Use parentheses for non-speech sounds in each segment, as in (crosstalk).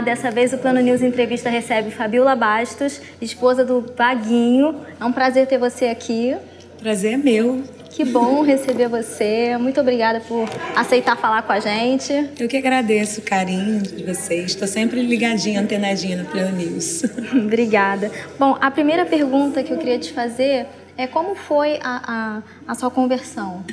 Dessa vez o Plano News Entrevista recebe Fabiola Bastos, esposa do Vaguinho. É um prazer ter você aqui. Prazer é meu. Que bom receber você. Muito obrigada por aceitar falar com a gente. Eu que agradeço o carinho de vocês. Estou sempre ligadinha, antenadinha no Plano News. (laughs) obrigada. Bom, a primeira pergunta que eu queria te fazer é como foi a, a, a sua conversão?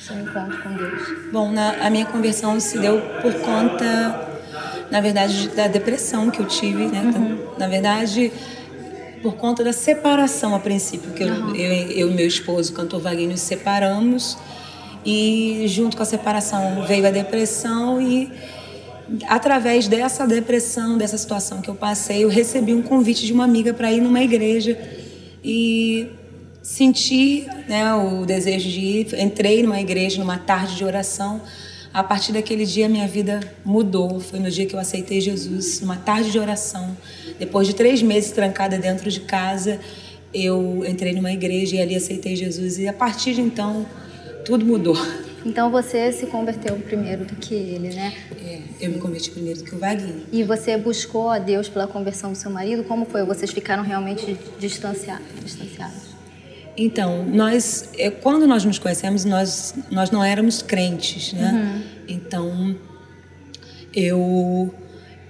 Seu encontro com Deus? Bom, na, a minha conversão se deu por conta, na verdade, da depressão que eu tive, né? Uhum. Na verdade, por conta da separação a princípio, que uhum. eu, eu, eu, e meu esposo, o cantor Vaguinho, nos separamos e junto com a separação veio a depressão e através dessa depressão, dessa situação que eu passei, eu recebi um convite de uma amiga para ir numa igreja e senti né, o desejo de ir. Entrei numa igreja, numa tarde de oração. A partir daquele dia, minha vida mudou. Foi no dia que eu aceitei Jesus, numa tarde de oração. Depois de três meses trancada dentro de casa, eu entrei numa igreja e ali aceitei Jesus. E a partir de então, tudo mudou. Então você se converteu primeiro do que ele, né? É, eu me converti primeiro do que o Vaguinho. E você buscou a Deus pela conversão do seu marido? Como foi? Vocês ficaram realmente distanciados? distanciados? Então, nós, é, quando nós nos conhecemos, nós, nós não éramos crentes, né? Uhum. Então, eu,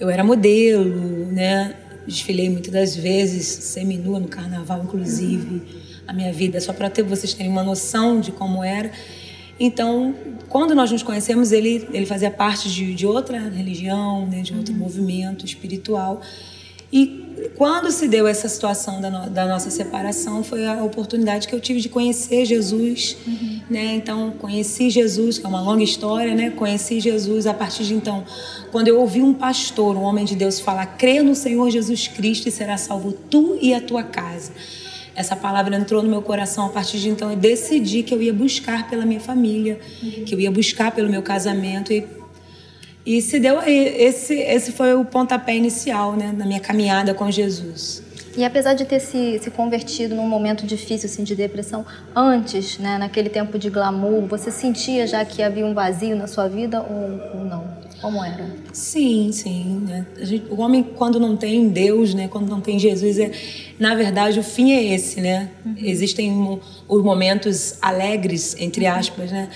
eu era modelo, né? Desfilei muitas das vezes, seminua no carnaval, inclusive, uhum. a minha vida, só para ter vocês terem uma noção de como era. Então, quando nós nos conhecemos, ele, ele fazia parte de, de outra religião, né? de outro uhum. movimento espiritual. E quando se deu essa situação da, no, da, nossa separação, foi a oportunidade que eu tive de conhecer Jesus, uhum. né? Então, conheci Jesus, que é uma longa história, né? Conheci Jesus a partir de então, quando eu ouvi um pastor, um homem de Deus falar: "Crê no Senhor Jesus Cristo e será salvo tu e a tua casa". Essa palavra entrou no meu coração a partir de então eu decidi que eu ia buscar pela minha família, uhum. que eu ia buscar pelo meu casamento e e se deu esse esse foi o pontapé inicial, né, na minha caminhada com Jesus. E apesar de ter se, se convertido num momento difícil assim, de depressão, antes, né, naquele tempo de glamour, você sentia já que havia um vazio na sua vida ou, ou não? Como era? Sim, sim. Né? Gente, o homem, quando não tem Deus, né, quando não tem Jesus, é, na verdade, o fim é esse. Né? Uhum. Existem os momentos alegres, entre aspas, né?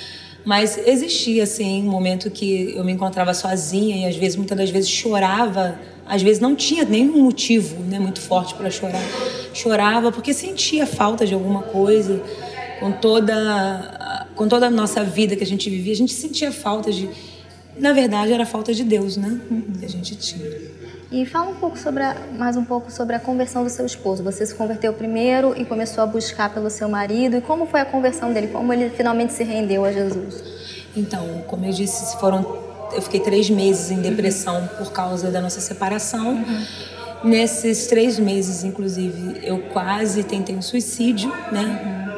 Mas existia, assim, um momento que eu me encontrava sozinha e, às vezes, muitas das vezes chorava. Às vezes não tinha nenhum motivo né, muito forte para chorar. Chorava porque sentia falta de alguma coisa. Com toda, com toda a nossa vida que a gente vivia, a gente sentia falta de. Na verdade, era falta de Deus, né? Que a gente tinha. E fala um pouco sobre a, mais um pouco sobre a conversão do seu esposo. Você se converteu primeiro e começou a buscar pelo seu marido. E como foi a conversão dele? Como ele finalmente se rendeu a Jesus? Então, como eu disse, foram eu fiquei três meses em depressão por causa da nossa separação. Uhum. Nesses três meses, inclusive, eu quase tentei um suicídio, né?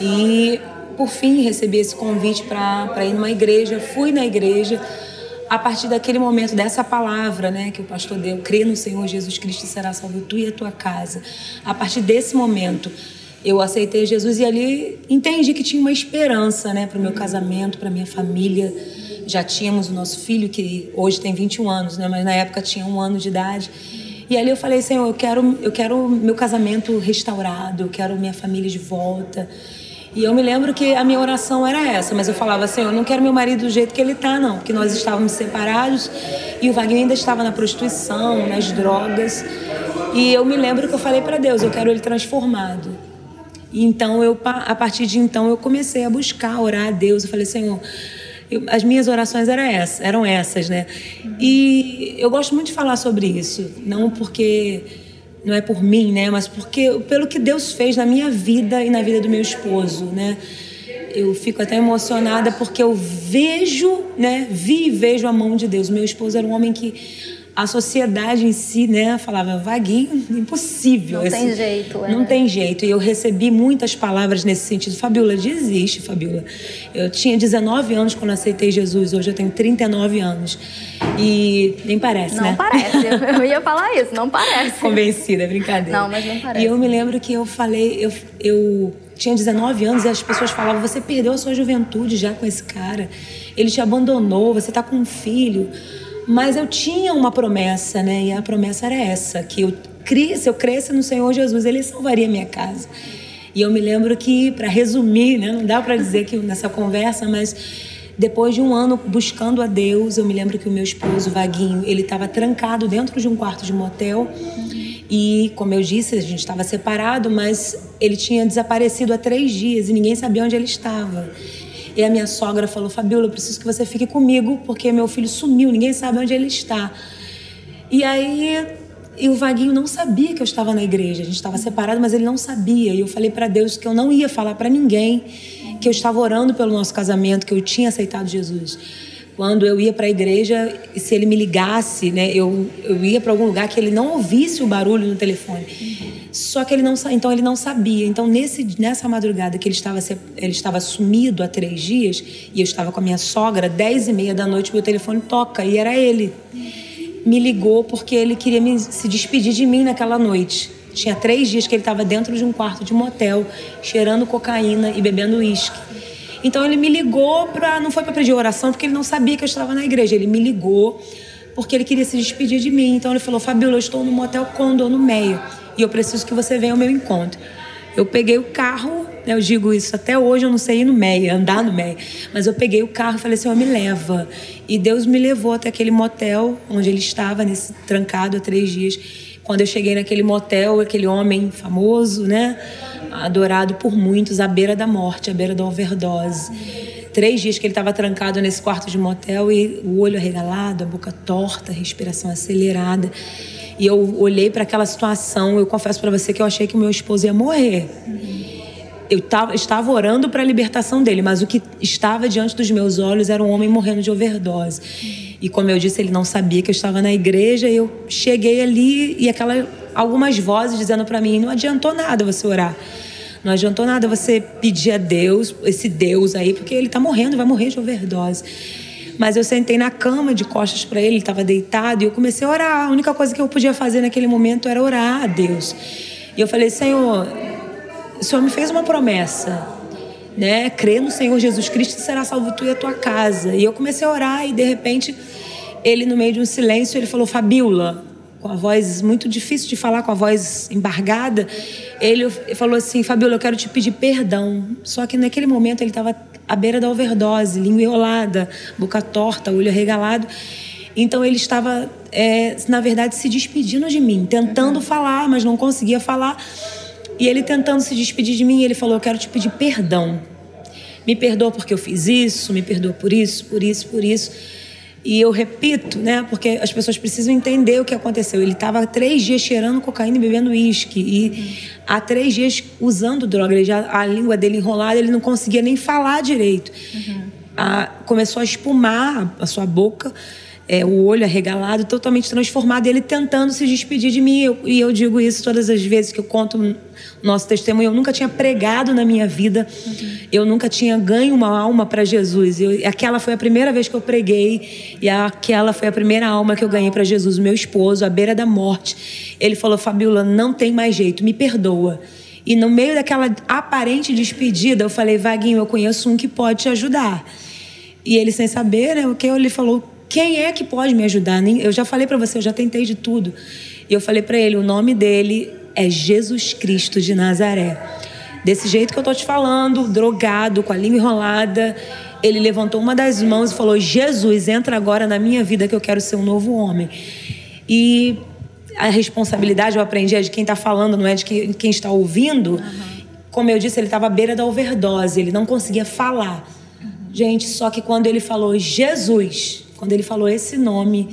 Uhum. E por fim recebi esse convite para ir numa igreja. Fui na igreja a partir daquele momento, dessa palavra né, que o pastor deu, crê no Senhor Jesus Cristo e será salvo tu e a tua casa. A partir desse momento, eu aceitei Jesus e ali entendi que tinha uma esperança né, para o meu casamento, para minha família. Já tínhamos o nosso filho, que hoje tem 21 anos, né, mas na época tinha um ano de idade. E ali eu falei, Senhor, eu quero, eu quero meu casamento restaurado, eu quero minha família de volta. E eu me lembro que a minha oração era essa, mas eu falava assim, eu não quero meu marido do jeito que ele tá, não, porque nós estávamos separados e o Wagner ainda estava na prostituição, nas drogas. E eu me lembro que eu falei para Deus, eu quero ele transformado. E então eu a partir de então eu comecei a buscar, orar a Deus. Eu falei, Senhor, eu, as minhas orações eram essas, eram essas, né? E eu gosto muito de falar sobre isso, não porque não é por mim, né? Mas porque pelo que Deus fez na minha vida e na vida do meu esposo, né? Eu fico até emocionada porque eu vejo, né? Vi e vejo a mão de Deus. Meu esposo era um homem que a sociedade em si, né, falava vaguinho, impossível. Não tem jeito, é. Não tem jeito. E eu recebi muitas palavras nesse sentido. Fabiola, desiste, Fabiola. Eu tinha 19 anos quando aceitei Jesus, hoje eu tenho 39 anos. E nem parece, não né? Não parece. (laughs) Eu ia falar isso, não parece. Convencida, é brincadeira. Não, mas não parece. E eu me lembro que eu falei, eu, eu tinha 19 anos e as pessoas falavam: você perdeu a sua juventude já com esse cara. Ele te abandonou, você tá com um filho. Mas eu tinha uma promessa, né? E a promessa era essa, que eu se eu cresce no Senhor Jesus, ele salvaria minha casa. E eu me lembro que, para resumir, né, não dá para dizer que nessa conversa, mas depois de um ano buscando a Deus, eu me lembro que o meu esposo, Vaguinho, ele estava trancado dentro de um quarto de motel. E, como eu disse, a gente estava separado, mas ele tinha desaparecido há três dias e ninguém sabia onde ele estava. E a minha sogra falou: Fabiola, eu preciso que você fique comigo porque meu filho sumiu, ninguém sabe onde ele está. E aí e o Vaguinho não sabia que eu estava na igreja. A gente estava separado, mas ele não sabia. E eu falei para Deus que eu não ia falar para ninguém que eu estava orando pelo nosso casamento, que eu tinha aceitado Jesus. Quando eu ia para a igreja, se ele me ligasse, né, eu, eu ia para algum lugar que ele não ouvisse o barulho no telefone. Só que ele não então ele não sabia. Então nesse nessa madrugada que ele estava ele estava sumido há três dias e eu estava com a minha sogra, dez e meia da noite meu telefone toca e era ele me ligou porque ele queria me, se despedir de mim naquela noite. Tinha três dias que ele estava dentro de um quarto de motel, cheirando cocaína e bebendo uísque. Então ele me ligou para. Não foi para pedir oração, porque ele não sabia que eu estava na igreja. Ele me ligou porque ele queria se despedir de mim. Então ele falou: Fabiola, eu estou no motel Condor, no Meia, e eu preciso que você venha ao meu encontro. Eu peguei o carro, né, eu digo isso até hoje, eu não sei ir no Meia, andar no Meia, mas eu peguei o carro e falei assim: me leva. E Deus me levou até aquele motel onde ele estava, nesse trancado há três dias. Quando eu cheguei naquele motel, aquele homem famoso, né, adorado por muitos, à beira da morte, à beira da overdose. Três dias que ele estava trancado nesse quarto de motel e o olho arregalado, a boca torta, a respiração acelerada. E eu olhei para aquela situação, eu confesso para você que eu achei que meu esposo ia morrer. Eu tava, estava orando para a libertação dele, mas o que estava diante dos meus olhos era um homem morrendo de overdose. E como eu disse, ele não sabia que eu estava na igreja. E eu cheguei ali e aquela algumas vozes dizendo para mim: não adiantou nada você orar. Não adiantou nada você pedir a Deus, esse Deus aí, porque ele está morrendo, vai morrer de overdose. Mas eu sentei na cama de costas para ele, ele estava deitado, e eu comecei a orar. A única coisa que eu podia fazer naquele momento era orar a Deus. E eu falei: Senhor, o Senhor me fez uma promessa. Né? Crê no Senhor Jesus Cristo será salvo tu e a tua casa. E eu comecei a orar e de repente ele no meio de um silêncio ele falou Fabiola, com a voz muito difícil de falar, com a voz embargada, ele falou assim: Fabiola, eu quero te pedir perdão. Só que naquele momento ele estava à beira da overdose, língua enrolada, boca torta, olho arregalado. Então ele estava, é, na verdade, se despedindo de mim, tentando uhum. falar, mas não conseguia falar. E ele tentando se despedir de mim, ele falou: Eu quero te pedir perdão. Me perdoa porque eu fiz isso, me perdoa por isso, por isso, por isso. E eu repito, né? Porque as pessoas precisam entender o que aconteceu. Ele estava há três dias cheirando cocaína e bebendo uísque. E há três dias usando droga. Ele já, a língua dele enrolada, ele não conseguia nem falar direito. Uhum. A, começou a espumar a sua boca é, o olho arregalado, totalmente transformado, ele tentando se despedir de mim. Eu, e eu digo isso todas as vezes que eu conto nosso testemunho. Eu nunca tinha pregado na minha vida, uhum. eu nunca tinha ganho uma alma para Jesus. Eu, aquela foi a primeira vez que eu preguei, e aquela foi a primeira alma que eu ganhei para Jesus, meu esposo, à beira da morte. Ele falou: Fabiola, não tem mais jeito, me perdoa. E no meio daquela aparente despedida, eu falei: Vaguinho, eu conheço um que pode te ajudar. E ele, sem saber, né, o que ele falou: quem é que pode me ajudar? Eu já falei para você, eu já tentei de tudo. E eu falei para ele, o nome dele é Jesus Cristo de Nazaré. Desse jeito que eu tô te falando, drogado, com a língua enrolada, ele levantou uma das mãos e falou: Jesus, entra agora na minha vida que eu quero ser um novo homem. E a responsabilidade eu aprendi é de quem está falando, não é de quem, está ouvindo. Uhum. Como eu disse, ele estava à beira da overdose, ele não conseguia falar. Uhum. Gente, só que quando ele falou Jesus, quando ele falou esse nome,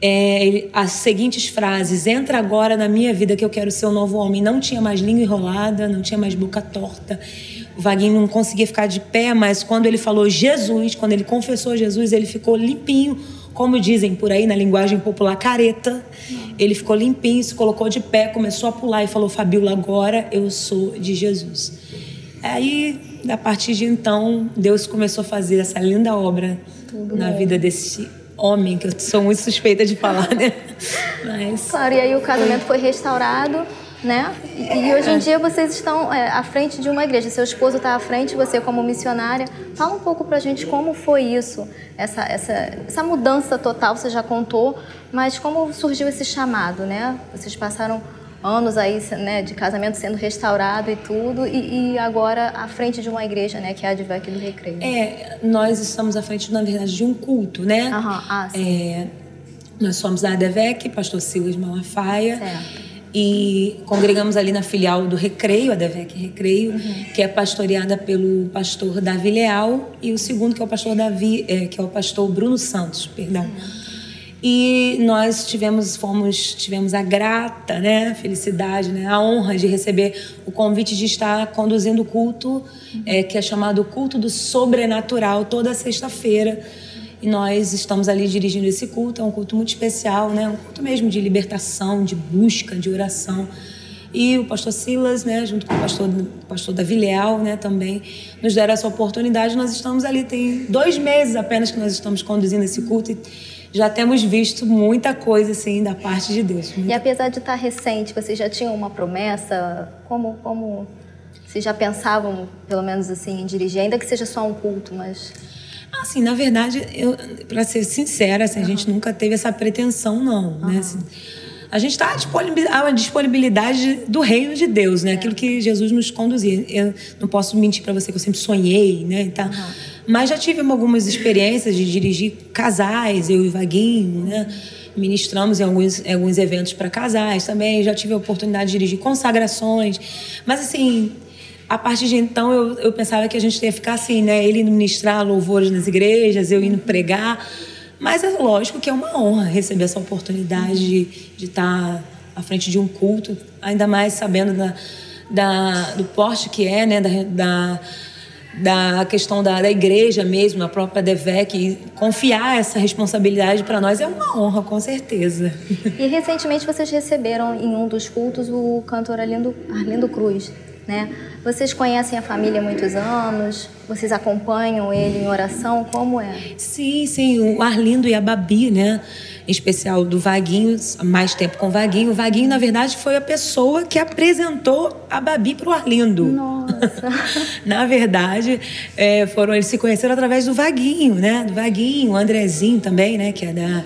é, as seguintes frases: Entra agora na minha vida que eu quero ser um novo homem. Não tinha mais língua enrolada, não tinha mais boca torta. O Vaguinho não conseguia ficar de pé, mas quando ele falou Jesus, quando ele confessou Jesus, ele ficou limpinho, como dizem por aí na linguagem popular, careta. Ele ficou limpinho, se colocou de pé, começou a pular e falou: Fabiola, agora eu sou de Jesus. Aí, a partir de então, Deus começou a fazer essa linda obra tudo na vida desse homem, que eu sou muito suspeita de falar, né? Mas... Claro, e aí o casamento foi restaurado né? E, e hoje em é. dia vocês estão é, à frente de uma igreja. Seu esposo está à frente, você como missionária. Fala um pouco pra gente como foi isso, essa, essa, essa mudança total, você já contou, mas como surgiu esse chamado, né? Vocês passaram anos aí né, de casamento sendo restaurado e tudo, e, e, agora à frente de uma igreja, né, que é a Advec do Recreio. É, nós estamos à frente, na verdade, de um culto, né? Uhum. Ah, sim. É, nós somos a ADVEC, pastor Silas Malafaia. Certo. E congregamos ali na filial do Recreio, a DEVEC Recreio, uhum. que é pastoreada pelo pastor Davi Leal, e o segundo, que é o pastor Davi, é, que é o pastor Bruno Santos, perdão. Uhum. E nós tivemos, fomos, tivemos a grata, né, felicidade, né, a honra de receber o convite de estar conduzindo o culto, uhum. é, que é chamado Culto do Sobrenatural, toda sexta-feira e nós estamos ali dirigindo esse culto, é um culto muito especial, né? Um culto mesmo de libertação, de busca, de oração. E o pastor Silas, né, junto com o pastor, pastor Davi Leal, né, também nos deram essa oportunidade. Nós estamos ali, tem dois meses apenas que nós estamos conduzindo esse culto e já temos visto muita coisa, assim, da parte de Deus. E apesar de estar recente, vocês já tinham uma promessa? Como, como vocês já pensavam, pelo menos assim, em dirigir? Ainda que seja só um culto, mas... Assim, na verdade, para ser sincera, assim, uhum. a gente nunca teve essa pretensão, não. Uhum. Né? Assim, a gente está à disponibilidade do reino de Deus, né? É. Aquilo que Jesus nos conduzia. Eu não posso mentir para você que eu sempre sonhei, né? Então, uhum. Mas já tive algumas experiências de dirigir casais, eu e Vaguinho, né? Ministramos em alguns, alguns eventos para casais também. Já tive a oportunidade de dirigir consagrações. Mas, assim, a partir de então eu, eu pensava que a gente ia ficar assim, né? Ele indo ministrar louvores nas igrejas, eu indo pregar. Mas é lógico que é uma honra receber essa oportunidade de, estar à frente de um culto, ainda mais sabendo da, da do porte que é, né? Da, da, da questão da, da igreja mesmo, a própria DEVEC, confiar essa responsabilidade para nós é uma honra, com certeza. E recentemente vocês receberam em um dos cultos o cantor Arlindo, Arlindo Cruz né? Vocês conhecem a família há muitos anos? Vocês acompanham ele em oração? Como é? Sim, sim. O Arlindo e a Babi, né? Em especial do Vaguinho, mais tempo com o Vaguinho. O Vaguinho, na verdade, foi a pessoa que apresentou a Babi para o Arlindo. Nossa! (laughs) na verdade, é, foram, eles se conheceram através do Vaguinho, né? Do Vaguinho, o Andrezinho também, né? Que é da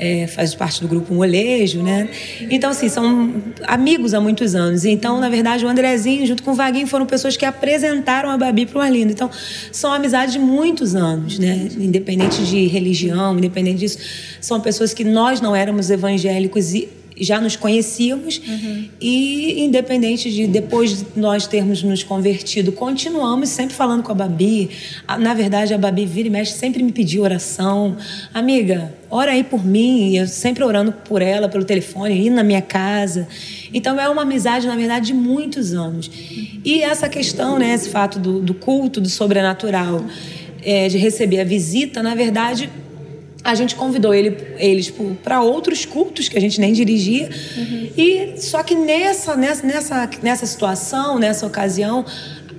é, faz parte do grupo Molejo, né? Então, assim, são amigos há muitos anos. Então, na verdade, o Andrezinho, junto com o Vaguinho, foram pessoas que apresentaram a Babi para o Arlindo. Então, são amizades de muitos anos, né? Independente de religião, independente disso. São pessoas que nós não éramos evangélicos e já nos conhecíamos uhum. e independente de depois de nós termos nos convertido, continuamos sempre falando com a Babi. Na verdade, a Babi vira e mexe sempre me pediu oração. Amiga, ora aí por mim. Eu sempre orando por ela pelo telefone, indo na minha casa. Então é uma amizade, na verdade, de muitos anos. E essa questão, né, esse fato do, do culto, do sobrenatural, é, de receber a visita, na verdade, a gente convidou ele, eles para outros cultos que a gente nem dirigia. Uhum. E só que nessa, nessa, nessa, nessa situação, nessa ocasião,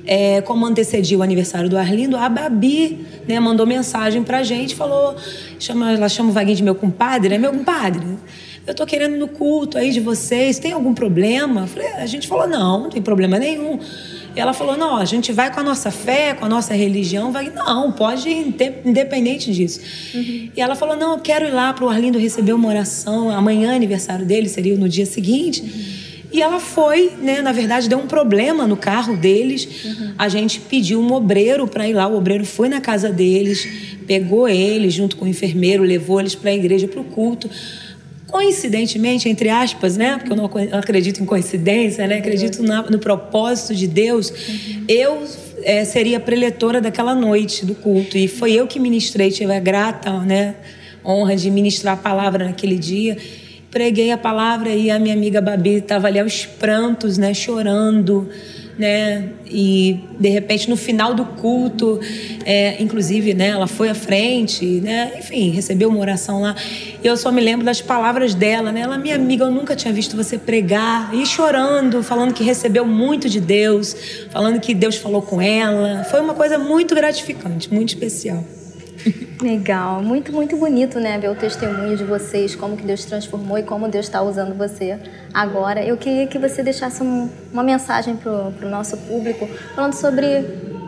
é, como antecedia o aniversário do Arlindo, a Babi né, mandou mensagem para a gente, falou, chama, ela chama o Vaguinho de meu compadre, né? Meu compadre, eu tô querendo no culto aí de vocês, tem algum problema? Falei, a gente falou, não, não tem problema nenhum. E ela falou: não, a gente vai com a nossa fé, com a nossa religião. Vai, não, pode ir, independente disso. Uhum. E ela falou: não, eu quero ir lá para o Arlindo receber uma oração. Amanhã, aniversário dele, seria no dia seguinte. Uhum. E ela foi, né? Na verdade, deu um problema no carro deles. Uhum. A gente pediu um obreiro para ir lá. O obreiro foi na casa deles, pegou eles junto com o enfermeiro, levou eles para a igreja, para o culto coincidentemente, entre aspas, né? Porque eu não acredito em coincidência, né? Acredito na, no propósito de Deus. Uhum. Eu é, seria preletora daquela noite do culto e foi eu que ministrei, tive a grata, né? Honra de ministrar a palavra naquele dia. Preguei a palavra e a minha amiga Babi estava ali aos prantos, né? Chorando né? E de repente no final do culto, é, inclusive, né? Ela foi à frente, né? Enfim, recebeu uma oração lá. E eu só me lembro das palavras dela, né? Ela, minha amiga, eu nunca tinha visto você pregar e chorando, falando que recebeu muito de Deus, falando que Deus falou com ela. Foi uma coisa muito gratificante, muito especial. Legal, muito, muito bonito, né? Ver o testemunho de vocês, como que Deus transformou e como Deus está usando você agora. Eu queria que você deixasse um, uma mensagem para o nosso público, falando sobre,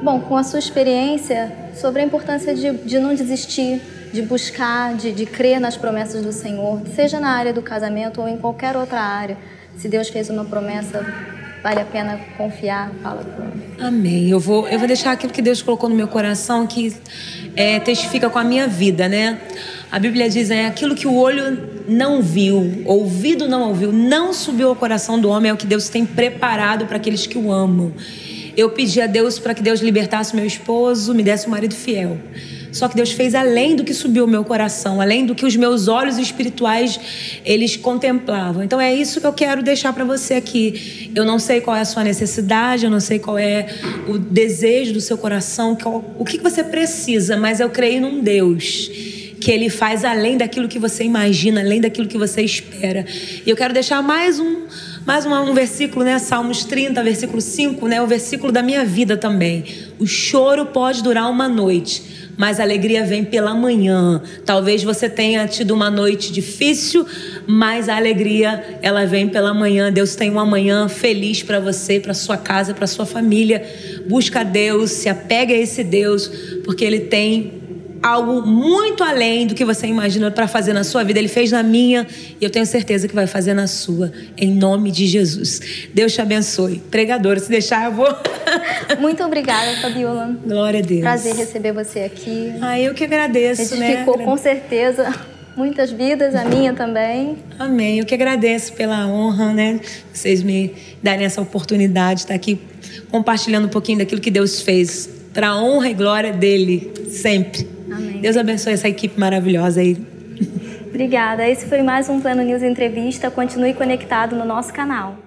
bom, com a sua experiência, sobre a importância de, de não desistir, de buscar, de, de crer nas promessas do Senhor, seja na área do casamento ou em qualquer outra área. Se Deus fez uma promessa, vale a pena confiar. Fala para Amém. Eu vou, eu vou deixar aquilo que Deus colocou no meu coração que é, testifica com a minha vida, né? A Bíblia diz é aquilo que o olho não viu, ouvido não ouviu, não subiu ao coração do homem é o que Deus tem preparado para aqueles que o amam. Eu pedi a Deus para que Deus libertasse meu esposo, me desse um marido fiel. Só que Deus fez além do que subiu ao meu coração, além do que os meus olhos espirituais eles contemplavam. Então é isso que eu quero deixar para você aqui. Eu não sei qual é a sua necessidade, eu não sei qual é o desejo do seu coração, qual, o que você precisa, mas eu creio num Deus que ele faz além daquilo que você imagina, além daquilo que você espera. E eu quero deixar mais um mais um, um versículo, né? Salmos 30, versículo 5, né? O versículo da minha vida também. O choro pode durar uma noite, mas a alegria vem pela manhã. Talvez você tenha tido uma noite difícil, mas a alegria ela vem pela manhã. Deus tem uma manhã feliz para você, para sua casa, para sua família. Busca Deus, se apega a esse Deus, porque ele tem algo muito além do que você imagina para fazer na sua vida. Ele fez na minha e eu tenho certeza que vai fazer na sua, em nome de Jesus. Deus te abençoe. Pregadora, se deixar, eu vou. (laughs) Muito obrigada, Fabiola. Glória a Deus. Prazer receber você aqui. Ah, eu que agradeço. Né? Edificou né? com certeza muitas vidas, a minha também. Amém. Eu que agradeço pela honra, né? Vocês me darem essa oportunidade de estar aqui compartilhando um pouquinho daquilo que Deus fez para a honra e glória dele sempre. Deus abençoe essa equipe maravilhosa aí. Obrigada. Esse foi mais um Plano News Entrevista. Continue conectado no nosso canal.